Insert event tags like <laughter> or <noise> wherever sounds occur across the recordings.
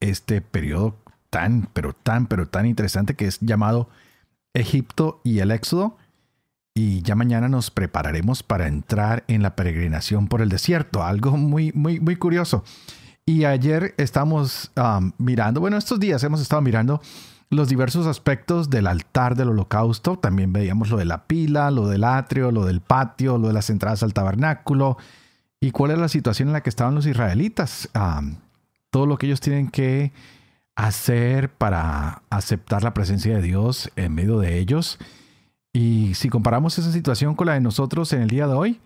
este periodo tan, pero tan, pero tan interesante que es llamado Egipto y el Éxodo. Y ya mañana nos prepararemos para entrar en la peregrinación por el desierto, algo muy, muy, muy curioso. Y ayer estamos um, mirando, bueno, estos días hemos estado mirando los diversos aspectos del altar del holocausto. También veíamos lo de la pila, lo del atrio, lo del patio, lo de las entradas al tabernáculo y cuál es la situación en la que estaban los israelitas. Um, todo lo que ellos tienen que hacer para aceptar la presencia de Dios en medio de ellos. Y si comparamos esa situación con la de nosotros en el día de hoy,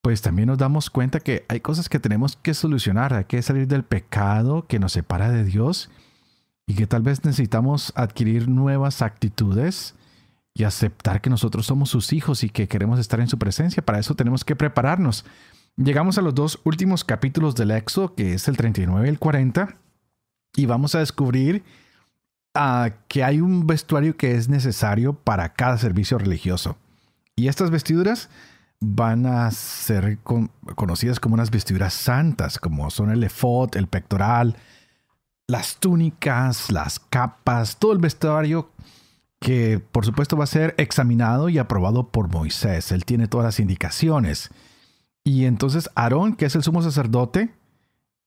pues también nos damos cuenta que hay cosas que tenemos que solucionar, hay que salir del pecado que nos separa de Dios y que tal vez necesitamos adquirir nuevas actitudes y aceptar que nosotros somos sus hijos y que queremos estar en su presencia. Para eso tenemos que prepararnos. Llegamos a los dos últimos capítulos del Éxodo, que es el 39 y el 40, y vamos a descubrir uh, que hay un vestuario que es necesario para cada servicio religioso. Y estas vestiduras van a ser con, conocidas como unas vestiduras santas, como son el efod, el pectoral, las túnicas, las capas, todo el vestuario que por supuesto va a ser examinado y aprobado por Moisés. Él tiene todas las indicaciones. Y entonces Aarón, que es el sumo sacerdote,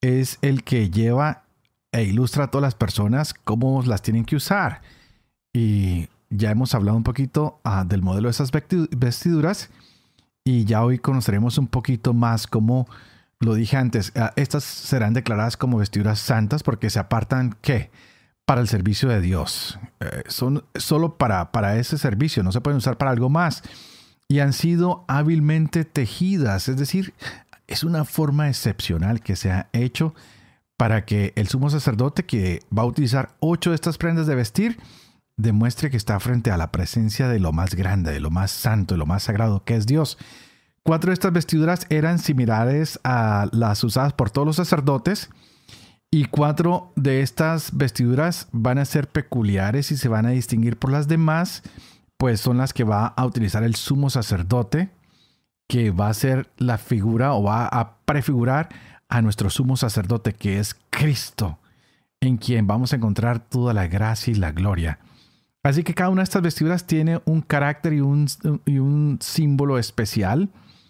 es el que lleva e ilustra a todas las personas cómo las tienen que usar. Y ya hemos hablado un poquito ah, del modelo de esas vestiduras y ya hoy conoceremos un poquito más cómo lo dije antes, ah, estas serán declaradas como vestiduras santas porque se apartan ¿qué? Para el servicio de Dios. Eh, son solo para, para ese servicio, no se pueden usar para algo más y han sido hábilmente tejidas, es decir, es una forma excepcional que se ha hecho para que el sumo sacerdote que va a utilizar ocho de estas prendas de vestir demuestre que está frente a la presencia de lo más grande, de lo más santo, de lo más sagrado que es Dios. Cuatro de estas vestiduras eran similares a las usadas por todos los sacerdotes y cuatro de estas vestiduras van a ser peculiares y se van a distinguir por las demás pues son las que va a utilizar el sumo sacerdote, que va a ser la figura o va a prefigurar a nuestro sumo sacerdote, que es Cristo, en quien vamos a encontrar toda la gracia y la gloria. Así que cada una de estas vestiduras tiene un carácter y un, símbolo especial.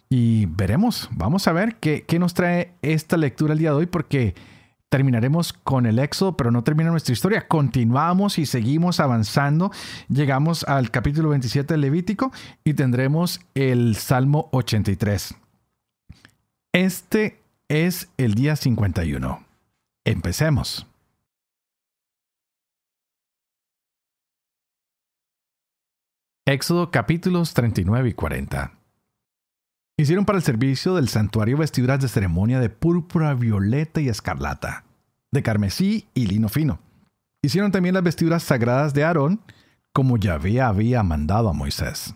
Y veremos, vamos a ver qué, qué nos trae esta lectura el día de hoy, porque terminaremos con el éxodo, pero no termina nuestra historia. Continuamos y seguimos avanzando. Llegamos al capítulo 27 del Levítico y tendremos el Salmo 83. Este es el día 51. Empecemos. Éxodo capítulos 39 y 40. Hicieron para el servicio del santuario vestiduras de ceremonia de púrpura, violeta y escarlata, de carmesí y lino fino. Hicieron también las vestiduras sagradas de Aarón, como Yahvé había mandado a Moisés.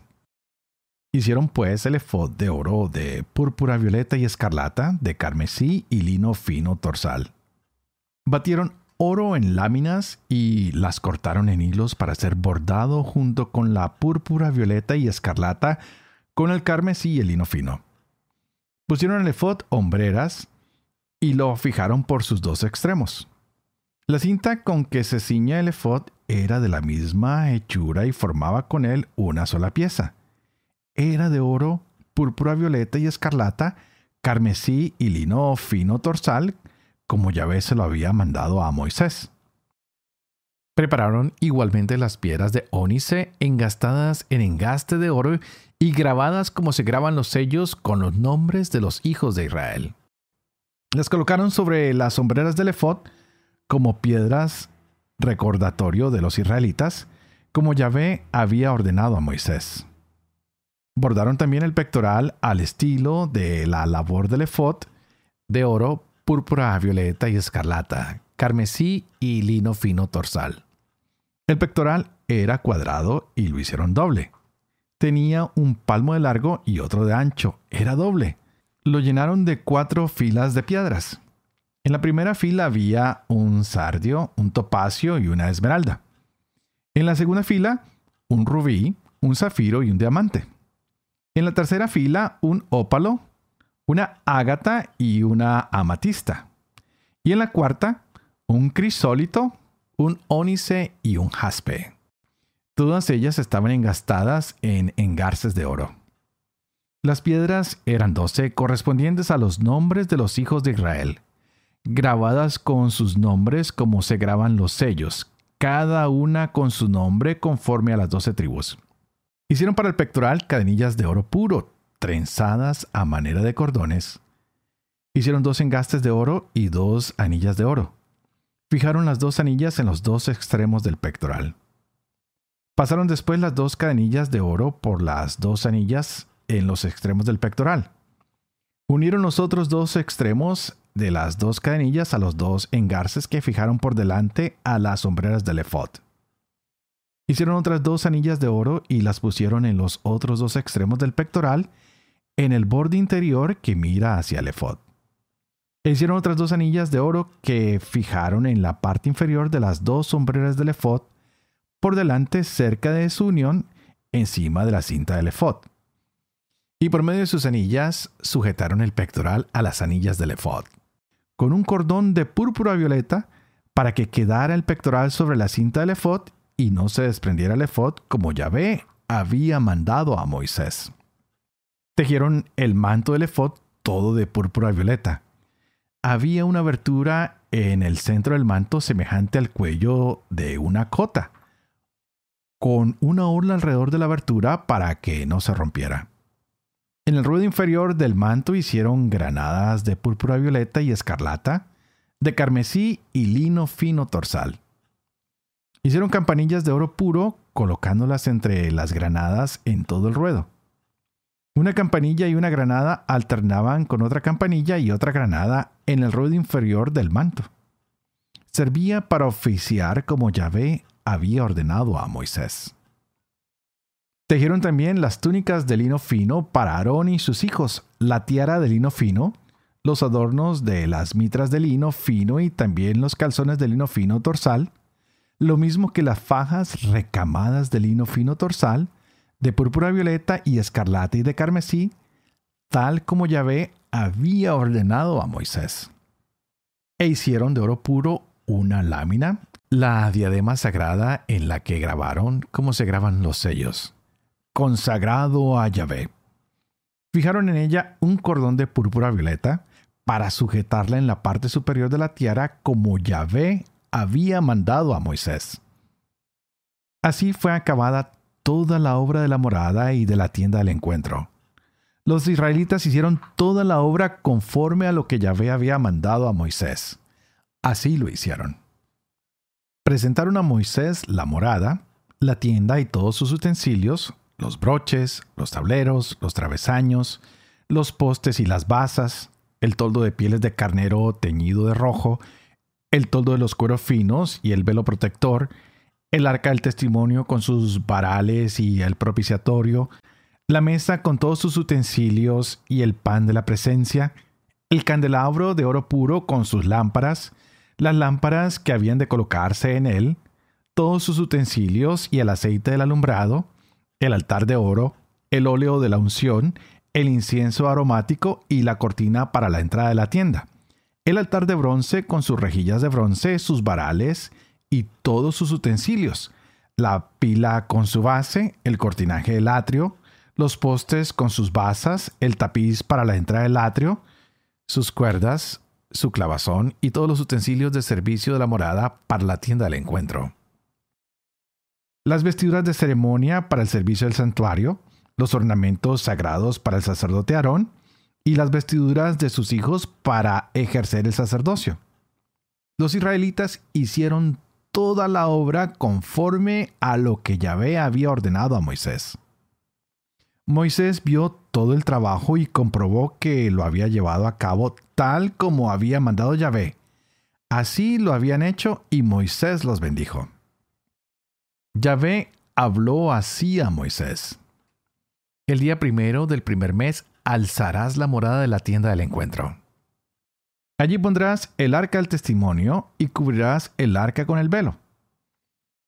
Hicieron pues el efod de oro de púrpura, violeta y escarlata, de carmesí y lino fino torsal. Batieron oro en láminas y las cortaron en hilos para ser bordado junto con la púrpura, violeta y escarlata con el carmesí y el lino fino. Pusieron el efod hombreras y lo fijaron por sus dos extremos. La cinta con que se ciña el efod era de la misma hechura y formaba con él una sola pieza. Era de oro, púrpura violeta y escarlata, carmesí y lino fino torsal, como Yahvé se lo había mandado a Moisés. Prepararon igualmente las piedras de ónice engastadas en engaste de oro y grabadas como se graban los sellos con los nombres de los hijos de Israel. Las colocaron sobre las sombreras del efod como piedras recordatorio de los israelitas, como Yahvé había ordenado a Moisés. Bordaron también el pectoral al estilo de la labor del efod, de oro, púrpura, violeta y escarlata, carmesí y lino fino torsal. El pectoral era cuadrado y lo hicieron doble. Tenía un palmo de largo y otro de ancho. Era doble. Lo llenaron de cuatro filas de piedras. En la primera fila había un sardio, un topacio y una esmeralda. En la segunda fila, un rubí, un zafiro y un diamante. En la tercera fila, un ópalo, una ágata y una amatista. Y en la cuarta, un crisólito, un ónice y un jaspe. Todas ellas estaban engastadas en engarces de oro. Las piedras eran doce correspondientes a los nombres de los hijos de Israel, grabadas con sus nombres como se graban los sellos, cada una con su nombre conforme a las doce tribus. Hicieron para el pectoral cadenillas de oro puro, trenzadas a manera de cordones. Hicieron dos engastes de oro y dos anillas de oro. Fijaron las dos anillas en los dos extremos del pectoral. Pasaron después las dos cadenillas de oro por las dos anillas en los extremos del pectoral. Unieron los otros dos extremos de las dos cadenillas a los dos engarces que fijaron por delante a las sombreras del efod. Hicieron otras dos anillas de oro y las pusieron en los otros dos extremos del pectoral, en el borde interior que mira hacia el efod. E hicieron otras dos anillas de oro que fijaron en la parte inferior de las dos sombreras del efod, por delante cerca de su unión, encima de la cinta del efod. Y por medio de sus anillas sujetaron el pectoral a las anillas del efod, con un cordón de púrpura violeta para que quedara el pectoral sobre la cinta del efod y no se desprendiera el efod como Yahvé había mandado a Moisés. Tejieron el manto del efod todo de púrpura violeta. Había una abertura en el centro del manto semejante al cuello de una cota, con una orla alrededor de la abertura para que no se rompiera. En el ruedo inferior del manto hicieron granadas de púrpura violeta y escarlata, de carmesí y lino fino torsal. Hicieron campanillas de oro puro colocándolas entre las granadas en todo el ruedo. Una campanilla y una granada alternaban con otra campanilla y otra granada en el ruedo inferior del manto. Servía para oficiar como Yahvé había ordenado a Moisés. Tejieron también las túnicas de lino fino para Aarón y sus hijos, la tiara de lino fino, los adornos de las mitras de lino fino y también los calzones de lino fino dorsal, lo mismo que las fajas recamadas de lino fino torsal, de púrpura violeta y escarlata y de carmesí, tal como Yahvé había ordenado a Moisés. E hicieron de oro puro una lámina, la diadema sagrada en la que grabaron como se graban los sellos, consagrado a Yahvé. Fijaron en ella un cordón de púrpura violeta para sujetarla en la parte superior de la tiara como Yahvé había mandado a Moisés. Así fue acabada toda la obra de la morada y de la tienda del encuentro. Los israelitas hicieron toda la obra conforme a lo que Yahvé había mandado a Moisés. Así lo hicieron. Presentaron a Moisés la morada, la tienda y todos sus utensilios, los broches, los tableros, los travesaños, los postes y las basas, el toldo de pieles de carnero teñido de rojo el toldo de los cueros finos y el velo protector, el arca del testimonio con sus varales y el propiciatorio, la mesa con todos sus utensilios y el pan de la presencia, el candelabro de oro puro con sus lámparas, las lámparas que habían de colocarse en él, todos sus utensilios y el aceite del alumbrado, el altar de oro, el óleo de la unción, el incienso aromático y la cortina para la entrada de la tienda el altar de bronce con sus rejillas de bronce, sus varales y todos sus utensilios, la pila con su base, el cortinaje del atrio, los postes con sus basas, el tapiz para la entrada del atrio, sus cuerdas, su clavazón y todos los utensilios de servicio de la morada para la tienda del encuentro. Las vestiduras de ceremonia para el servicio del santuario, los ornamentos sagrados para el sacerdote Aarón, y las vestiduras de sus hijos para ejercer el sacerdocio. Los israelitas hicieron toda la obra conforme a lo que Yahvé había ordenado a Moisés. Moisés vio todo el trabajo y comprobó que lo había llevado a cabo tal como había mandado Yahvé. Así lo habían hecho y Moisés los bendijo. Yahvé habló así a Moisés. El día primero del primer mes alzarás la morada de la tienda del encuentro. Allí pondrás el arca del testimonio y cubrirás el arca con el velo.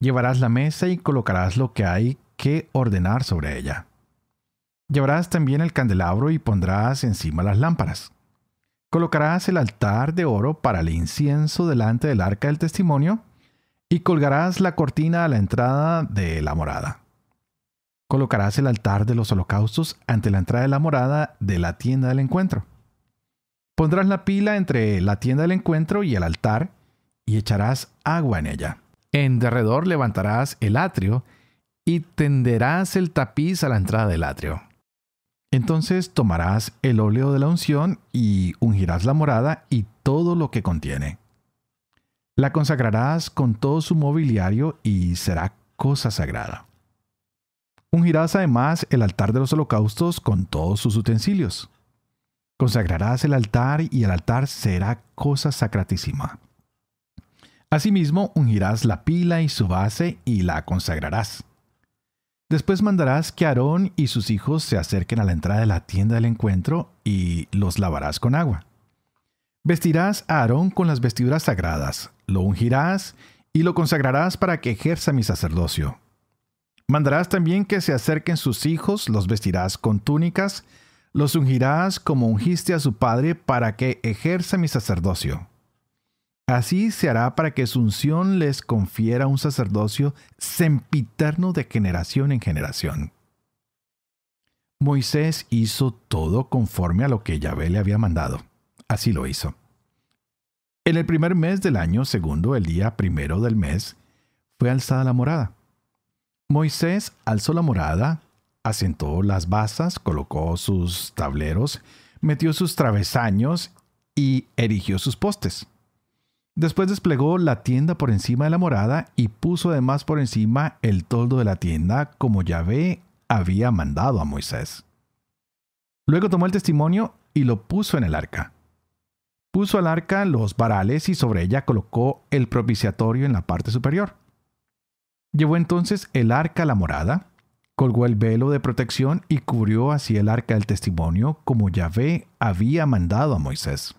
Llevarás la mesa y colocarás lo que hay que ordenar sobre ella. Llevarás también el candelabro y pondrás encima las lámparas. Colocarás el altar de oro para el incienso delante del arca del testimonio y colgarás la cortina a la entrada de la morada. Colocarás el altar de los holocaustos ante la entrada de la morada de la tienda del encuentro. Pondrás la pila entre la tienda del encuentro y el altar y echarás agua en ella. En derredor levantarás el atrio y tenderás el tapiz a la entrada del atrio. Entonces tomarás el óleo de la unción y ungirás la morada y todo lo que contiene. La consagrarás con todo su mobiliario y será cosa sagrada. Ungirás además el altar de los holocaustos con todos sus utensilios. Consagrarás el altar y el altar será cosa sacratísima. Asimismo, ungirás la pila y su base y la consagrarás. Después mandarás que Aarón y sus hijos se acerquen a la entrada de la tienda del encuentro y los lavarás con agua. Vestirás a Aarón con las vestiduras sagradas, lo ungirás y lo consagrarás para que ejerza mi sacerdocio. Mandarás también que se acerquen sus hijos, los vestirás con túnicas, los ungirás como ungiste a su padre para que ejerza mi sacerdocio. Así se hará para que su unción les confiera un sacerdocio sempiterno de generación en generación. Moisés hizo todo conforme a lo que Yahvé le había mandado. Así lo hizo. En el primer mes del año segundo, el día primero del mes, fue alzada la morada. Moisés alzó la morada, asentó las basas, colocó sus tableros, metió sus travesaños y erigió sus postes. Después desplegó la tienda por encima de la morada y puso además por encima el toldo de la tienda como Yahvé había mandado a Moisés. Luego tomó el testimonio y lo puso en el arca. Puso al arca los varales y sobre ella colocó el propiciatorio en la parte superior. Llevó entonces el arca a la morada, colgó el velo de protección y cubrió así el arca del testimonio como Yahvé había mandado a Moisés.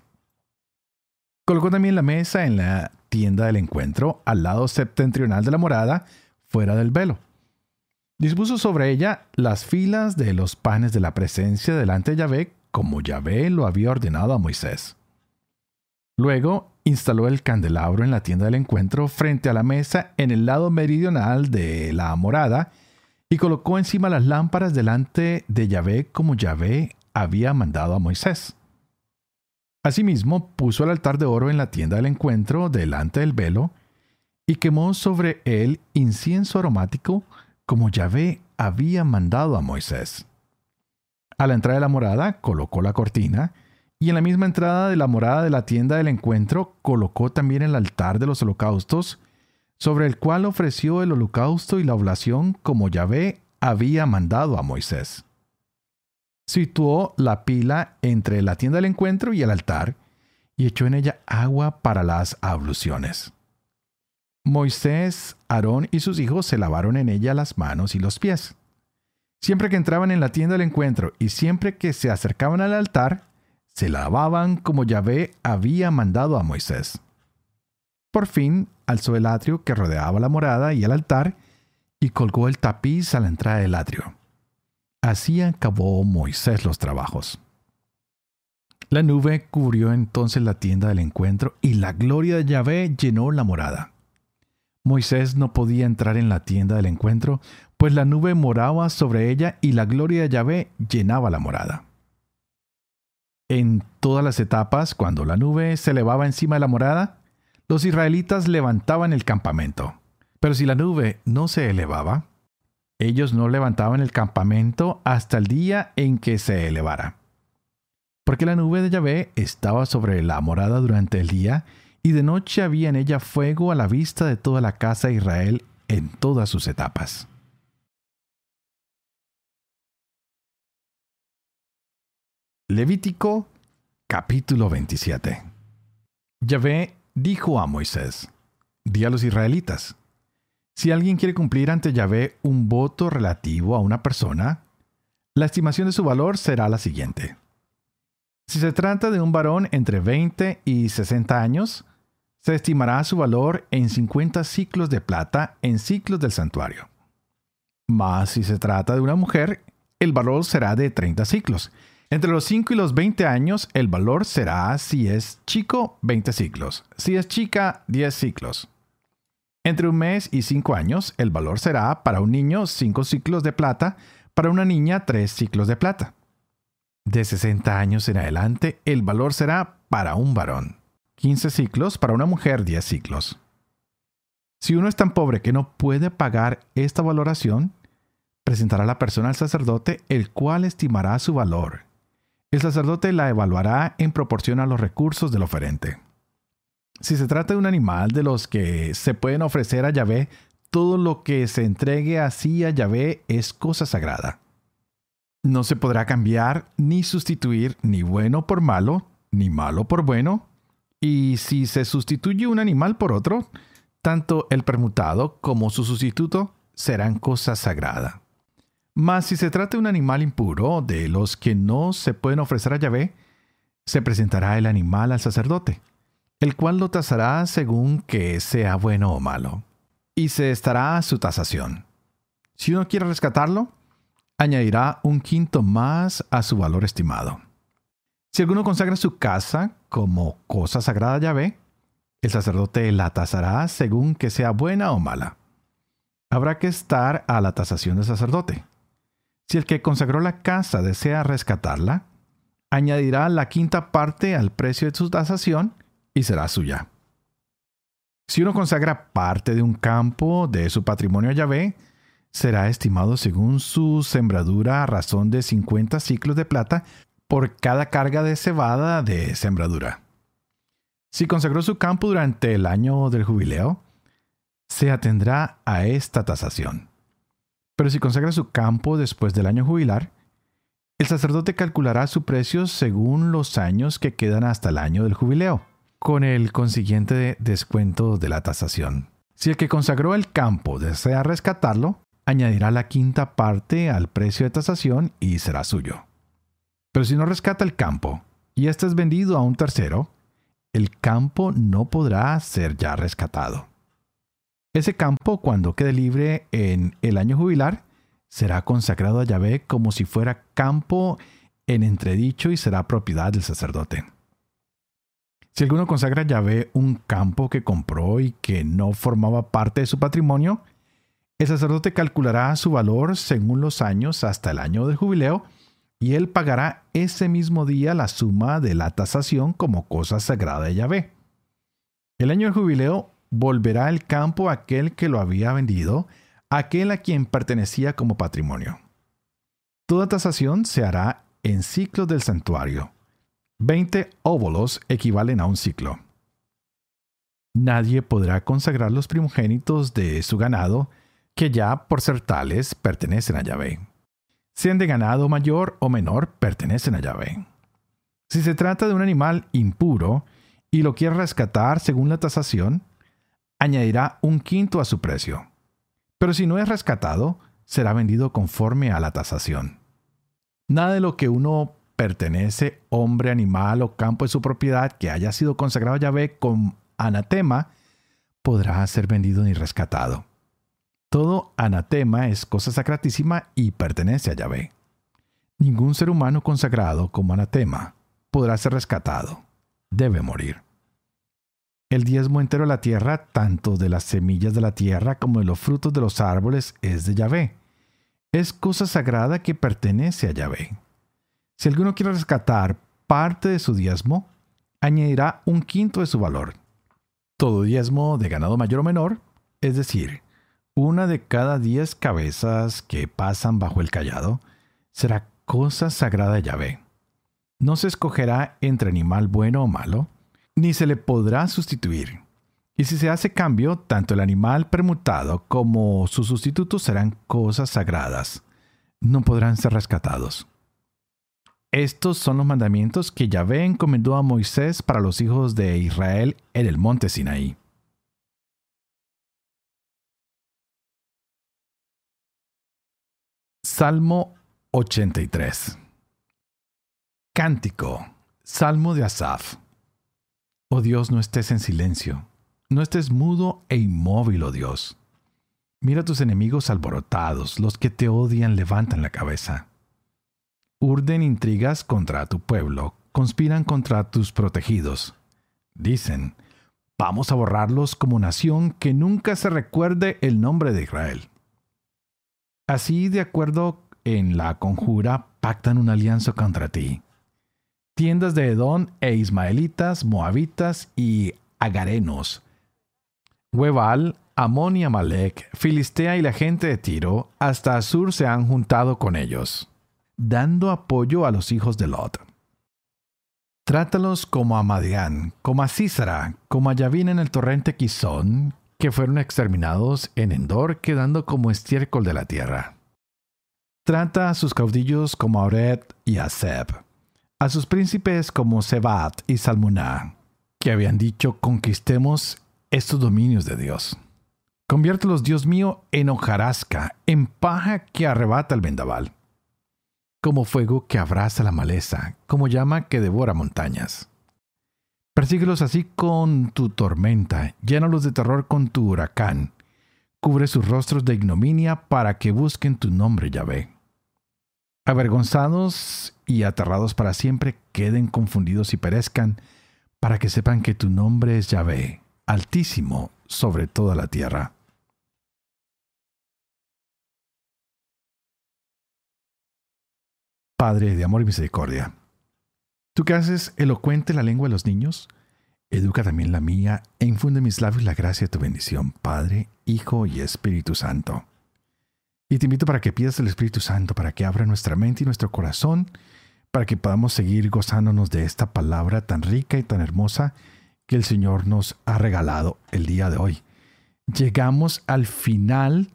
Colocó también la mesa en la tienda del encuentro, al lado septentrional de la morada, fuera del velo. Dispuso sobre ella las filas de los panes de la presencia delante de Yahvé, como Yahvé lo había ordenado a Moisés. Luego instaló el candelabro en la tienda del encuentro frente a la mesa en el lado meridional de la morada y colocó encima las lámparas delante de Yahvé como Yahvé había mandado a Moisés. Asimismo, puso el altar de oro en la tienda del encuentro delante del velo y quemó sobre él incienso aromático como Yahvé había mandado a Moisés. A la entrada de la morada colocó la cortina y en la misma entrada de la morada de la tienda del encuentro colocó también el altar de los holocaustos, sobre el cual ofreció el holocausto y la oblación como Yahvé había mandado a Moisés situó la pila entre la tienda del encuentro y el altar y echó en ella agua para las abluciones. Moisés, Aarón y sus hijos se lavaron en ella las manos y los pies. Siempre que entraban en la tienda del encuentro y siempre que se acercaban al altar, se lavaban como Yahvé había mandado a Moisés. Por fin alzó el atrio que rodeaba la morada y el altar y colgó el tapiz a la entrada del atrio. Así acabó Moisés los trabajos. La nube cubrió entonces la tienda del encuentro y la gloria de Yahvé llenó la morada. Moisés no podía entrar en la tienda del encuentro, pues la nube moraba sobre ella y la gloria de Yahvé llenaba la morada. En todas las etapas, cuando la nube se elevaba encima de la morada, los israelitas levantaban el campamento. Pero si la nube no se elevaba, ellos no levantaban el campamento hasta el día en que se elevara. Porque la nube de Yahvé estaba sobre la morada durante el día, y de noche había en ella fuego a la vista de toda la casa de Israel en todas sus etapas. Levítico capítulo 27 Yahvé dijo a Moisés, di a los israelitas, si alguien quiere cumplir ante Yahvé un voto relativo a una persona, la estimación de su valor será la siguiente. Si se trata de un varón entre 20 y 60 años, se estimará su valor en 50 ciclos de plata en ciclos del santuario. Mas si se trata de una mujer, el valor será de 30 ciclos. Entre los 5 y los 20 años, el valor será, si es chico, 20 ciclos. Si es chica, 10 ciclos. Entre un mes y 5 años, el valor será para un niño 5 ciclos de plata, para una niña 3 ciclos de plata. De 60 años en adelante, el valor será para un varón. 15 ciclos, para una mujer 10 ciclos. Si uno es tan pobre que no puede pagar esta valoración, presentará la persona al sacerdote, el cual estimará su valor. El sacerdote la evaluará en proporción a los recursos del oferente. Si se trata de un animal de los que se pueden ofrecer a Yahvé, todo lo que se entregue así a Yahvé es cosa sagrada. No se podrá cambiar ni sustituir ni bueno por malo, ni malo por bueno, y si se sustituye un animal por otro, tanto el permutado como su sustituto serán cosa sagrada. Mas si se trata de un animal impuro, de los que no se pueden ofrecer a Yahvé, se presentará el animal al sacerdote, el cual lo tasará según que sea bueno o malo, y se estará a su tasación. Si uno quiere rescatarlo, añadirá un quinto más a su valor estimado. Si alguno consagra su casa como cosa sagrada Yahvé, el sacerdote la tasará según que sea buena o mala. Habrá que estar a la tasación del sacerdote. Si el que consagró la casa desea rescatarla, añadirá la quinta parte al precio de su tasación y será suya. Si uno consagra parte de un campo de su patrimonio a Yahvé, será estimado según su sembradura a razón de 50 ciclos de plata por cada carga de cebada de sembradura. Si consagró su campo durante el año del jubileo, se atendrá a esta tasación. Pero si consagra su campo después del año jubilar, el sacerdote calculará su precio según los años que quedan hasta el año del jubileo, con el consiguiente descuento de la tasación. Si el que consagró el campo desea rescatarlo, añadirá la quinta parte al precio de tasación y será suyo. Pero si no rescata el campo y éste es vendido a un tercero, el campo no podrá ser ya rescatado. Ese campo, cuando quede libre en el año jubilar, será consagrado a Yahvé como si fuera campo en entredicho y será propiedad del sacerdote. Si alguno consagra a Yahvé un campo que compró y que no formaba parte de su patrimonio, el sacerdote calculará su valor según los años hasta el año de jubileo y él pagará ese mismo día la suma de la tasación como cosa sagrada de Yahvé. El año de jubileo volverá el campo a aquel que lo había vendido, aquel a quien pertenecía como patrimonio. Toda tasación se hará en ciclos del santuario. Veinte óvolos equivalen a un ciclo. Nadie podrá consagrar los primogénitos de su ganado, que ya por ser tales pertenecen a Yahvé sean de ganado mayor o menor, pertenecen a Yahvé. Si se trata de un animal impuro y lo quiere rescatar según la tasación, añadirá un quinto a su precio. Pero si no es rescatado, será vendido conforme a la tasación. Nada de lo que uno pertenece, hombre, animal o campo de su propiedad que haya sido consagrado a Yahvé con anatema, podrá ser vendido ni rescatado. Todo anatema es cosa sacratísima y pertenece a Yahvé. Ningún ser humano consagrado como anatema podrá ser rescatado. Debe morir. El diezmo entero de la tierra, tanto de las semillas de la tierra como de los frutos de los árboles, es de Yahvé. Es cosa sagrada que pertenece a Yahvé. Si alguno quiere rescatar parte de su diezmo, añadirá un quinto de su valor. Todo diezmo de ganado mayor o menor, es decir, una de cada diez cabezas que pasan bajo el callado será cosa sagrada de Yahvé. No se escogerá entre animal bueno o malo, ni se le podrá sustituir. Y si se hace cambio, tanto el animal permutado como su sustituto serán cosas sagradas. No podrán ser rescatados. Estos son los mandamientos que Yahvé encomendó a Moisés para los hijos de Israel en el monte Sinaí. Salmo 83 Cántico Salmo de Asaf. Oh Dios, no estés en silencio, no estés mudo e inmóvil, oh Dios. Mira a tus enemigos alborotados, los que te odian levantan la cabeza urden intrigas contra tu pueblo, conspiran contra tus protegidos. Dicen, vamos a borrarlos como nación que nunca se recuerde el nombre de Israel. Así, de acuerdo en la conjura, pactan una alianza contra ti. Tiendas de Edón e Ismaelitas, Moabitas y Agarenos. Huebal, Amón y Amalek, Filistea y la gente de Tiro, hasta Asur se han juntado con ellos dando apoyo a los hijos de Lot. Trátalos como a Madián, como a Císara, como a Yavín en el torrente Quizón, que fueron exterminados en Endor, quedando como estiércol de la tierra. Trata a sus caudillos como a Oret y a Seb, a sus príncipes como Sebat y Salmuná, que habían dicho conquistemos estos dominios de Dios. Conviértelos, Dios mío, en hojarasca, en paja que arrebata el vendaval como fuego que abraza la maleza, como llama que devora montañas. Persíguelos así con tu tormenta, llénalos de terror con tu huracán, cubre sus rostros de ignominia para que busquen tu nombre, Yahvé. Avergonzados y aterrados para siempre, queden confundidos y perezcan, para que sepan que tu nombre es Yahvé, altísimo sobre toda la tierra. Padre de amor y misericordia. Tú que haces elocuente la lengua de los niños, educa también la mía e infunde en mis labios la gracia de tu bendición, Padre, Hijo y Espíritu Santo. Y te invito para que pidas el Espíritu Santo, para que abra nuestra mente y nuestro corazón, para que podamos seguir gozándonos de esta palabra tan rica y tan hermosa que el Señor nos ha regalado el día de hoy. Llegamos al final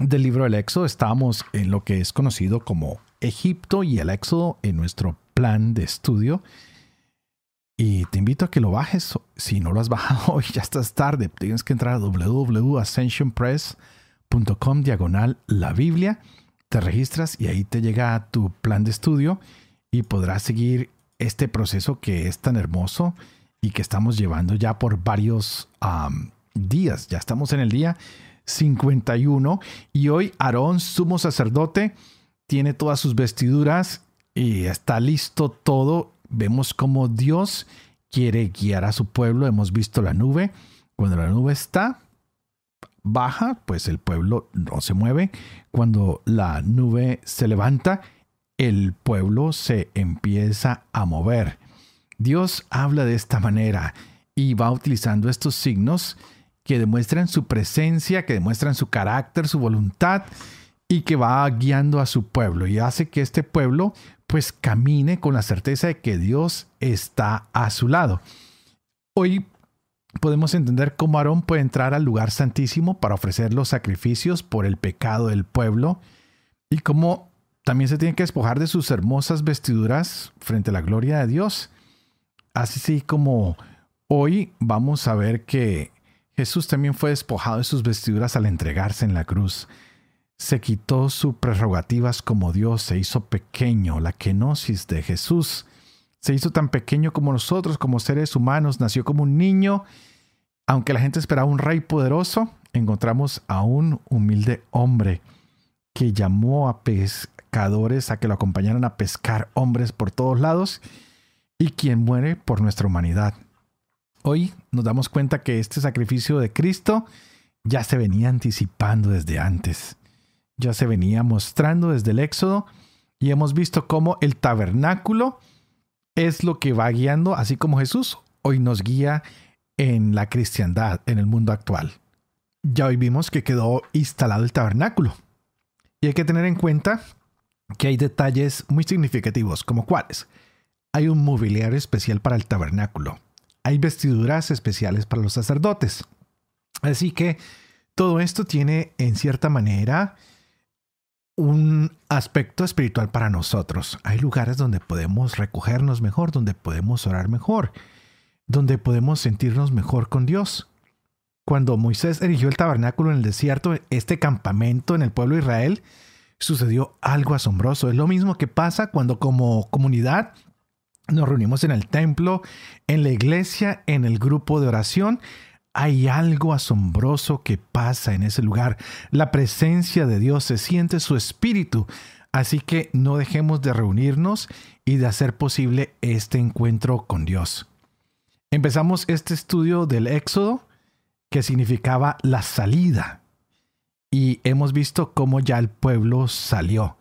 del libro del Éxodo, estamos en lo que es conocido como Egipto y el Éxodo en nuestro plan de estudio. Y te invito a que lo bajes. Si no lo has <laughs> bajado hoy, ya estás tarde. Tienes que entrar a www.ascensionpress.com diagonal la Biblia. Te registras y ahí te llega tu plan de estudio y podrás seguir este proceso que es tan hermoso y que estamos llevando ya por varios días. Ya estamos en el día 51 y hoy Aarón, sumo sacerdote, tiene todas sus vestiduras y está listo todo. Vemos cómo Dios quiere guiar a su pueblo. Hemos visto la nube. Cuando la nube está baja, pues el pueblo no se mueve. Cuando la nube se levanta, el pueblo se empieza a mover. Dios habla de esta manera y va utilizando estos signos que demuestran su presencia, que demuestran su carácter, su voluntad y que va guiando a su pueblo y hace que este pueblo pues camine con la certeza de que Dios está a su lado. Hoy podemos entender cómo Aarón puede entrar al lugar santísimo para ofrecer los sacrificios por el pecado del pueblo y cómo también se tiene que despojar de sus hermosas vestiduras frente a la gloria de Dios. Así como hoy vamos a ver que Jesús también fue despojado de sus vestiduras al entregarse en la cruz se quitó sus prerrogativas como Dios, se hizo pequeño, la kenosis de Jesús. Se hizo tan pequeño como nosotros, como seres humanos, nació como un niño. Aunque la gente esperaba un rey poderoso, encontramos a un humilde hombre que llamó a pescadores a que lo acompañaran a pescar hombres por todos lados y quien muere por nuestra humanidad. Hoy nos damos cuenta que este sacrificio de Cristo ya se venía anticipando desde antes ya se venía mostrando desde el Éxodo y hemos visto cómo el tabernáculo es lo que va guiando, así como Jesús hoy nos guía en la cristiandad, en el mundo actual. Ya hoy vimos que quedó instalado el tabernáculo. Y hay que tener en cuenta que hay detalles muy significativos, como cuáles. Hay un mobiliario especial para el tabernáculo. Hay vestiduras especiales para los sacerdotes. Así que todo esto tiene en cierta manera un aspecto espiritual para nosotros. Hay lugares donde podemos recogernos mejor, donde podemos orar mejor, donde podemos sentirnos mejor con Dios. Cuando Moisés erigió el tabernáculo en el desierto, este campamento en el pueblo de Israel, sucedió algo asombroso. Es lo mismo que pasa cuando como comunidad nos reunimos en el templo, en la iglesia, en el grupo de oración. Hay algo asombroso que pasa en ese lugar. La presencia de Dios se siente su espíritu. Así que no dejemos de reunirnos y de hacer posible este encuentro con Dios. Empezamos este estudio del Éxodo, que significaba la salida. Y hemos visto cómo ya el pueblo salió.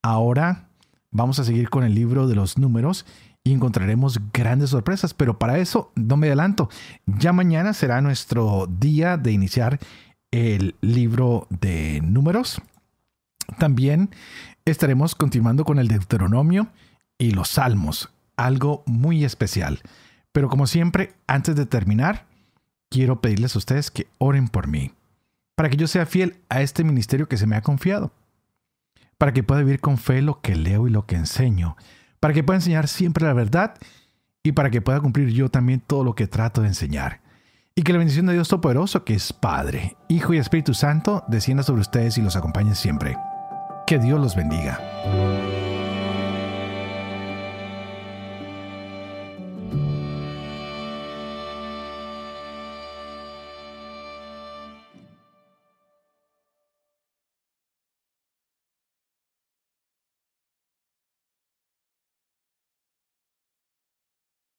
Ahora vamos a seguir con el libro de los números y encontraremos grandes sorpresas, pero para eso no me adelanto. Ya mañana será nuestro día de iniciar el libro de números. También estaremos continuando con el Deuteronomio y los Salmos, algo muy especial. Pero como siempre, antes de terminar, quiero pedirles a ustedes que oren por mí, para que yo sea fiel a este ministerio que se me ha confiado, para que pueda vivir con fe lo que leo y lo que enseño, para que pueda enseñar siempre la verdad y para que pueda cumplir yo también todo lo que trato de enseñar. Y que la bendición de Dios Todopoderoso, que es Padre, Hijo y Espíritu Santo, descienda sobre ustedes y los acompañe siempre. Que Dios los bendiga.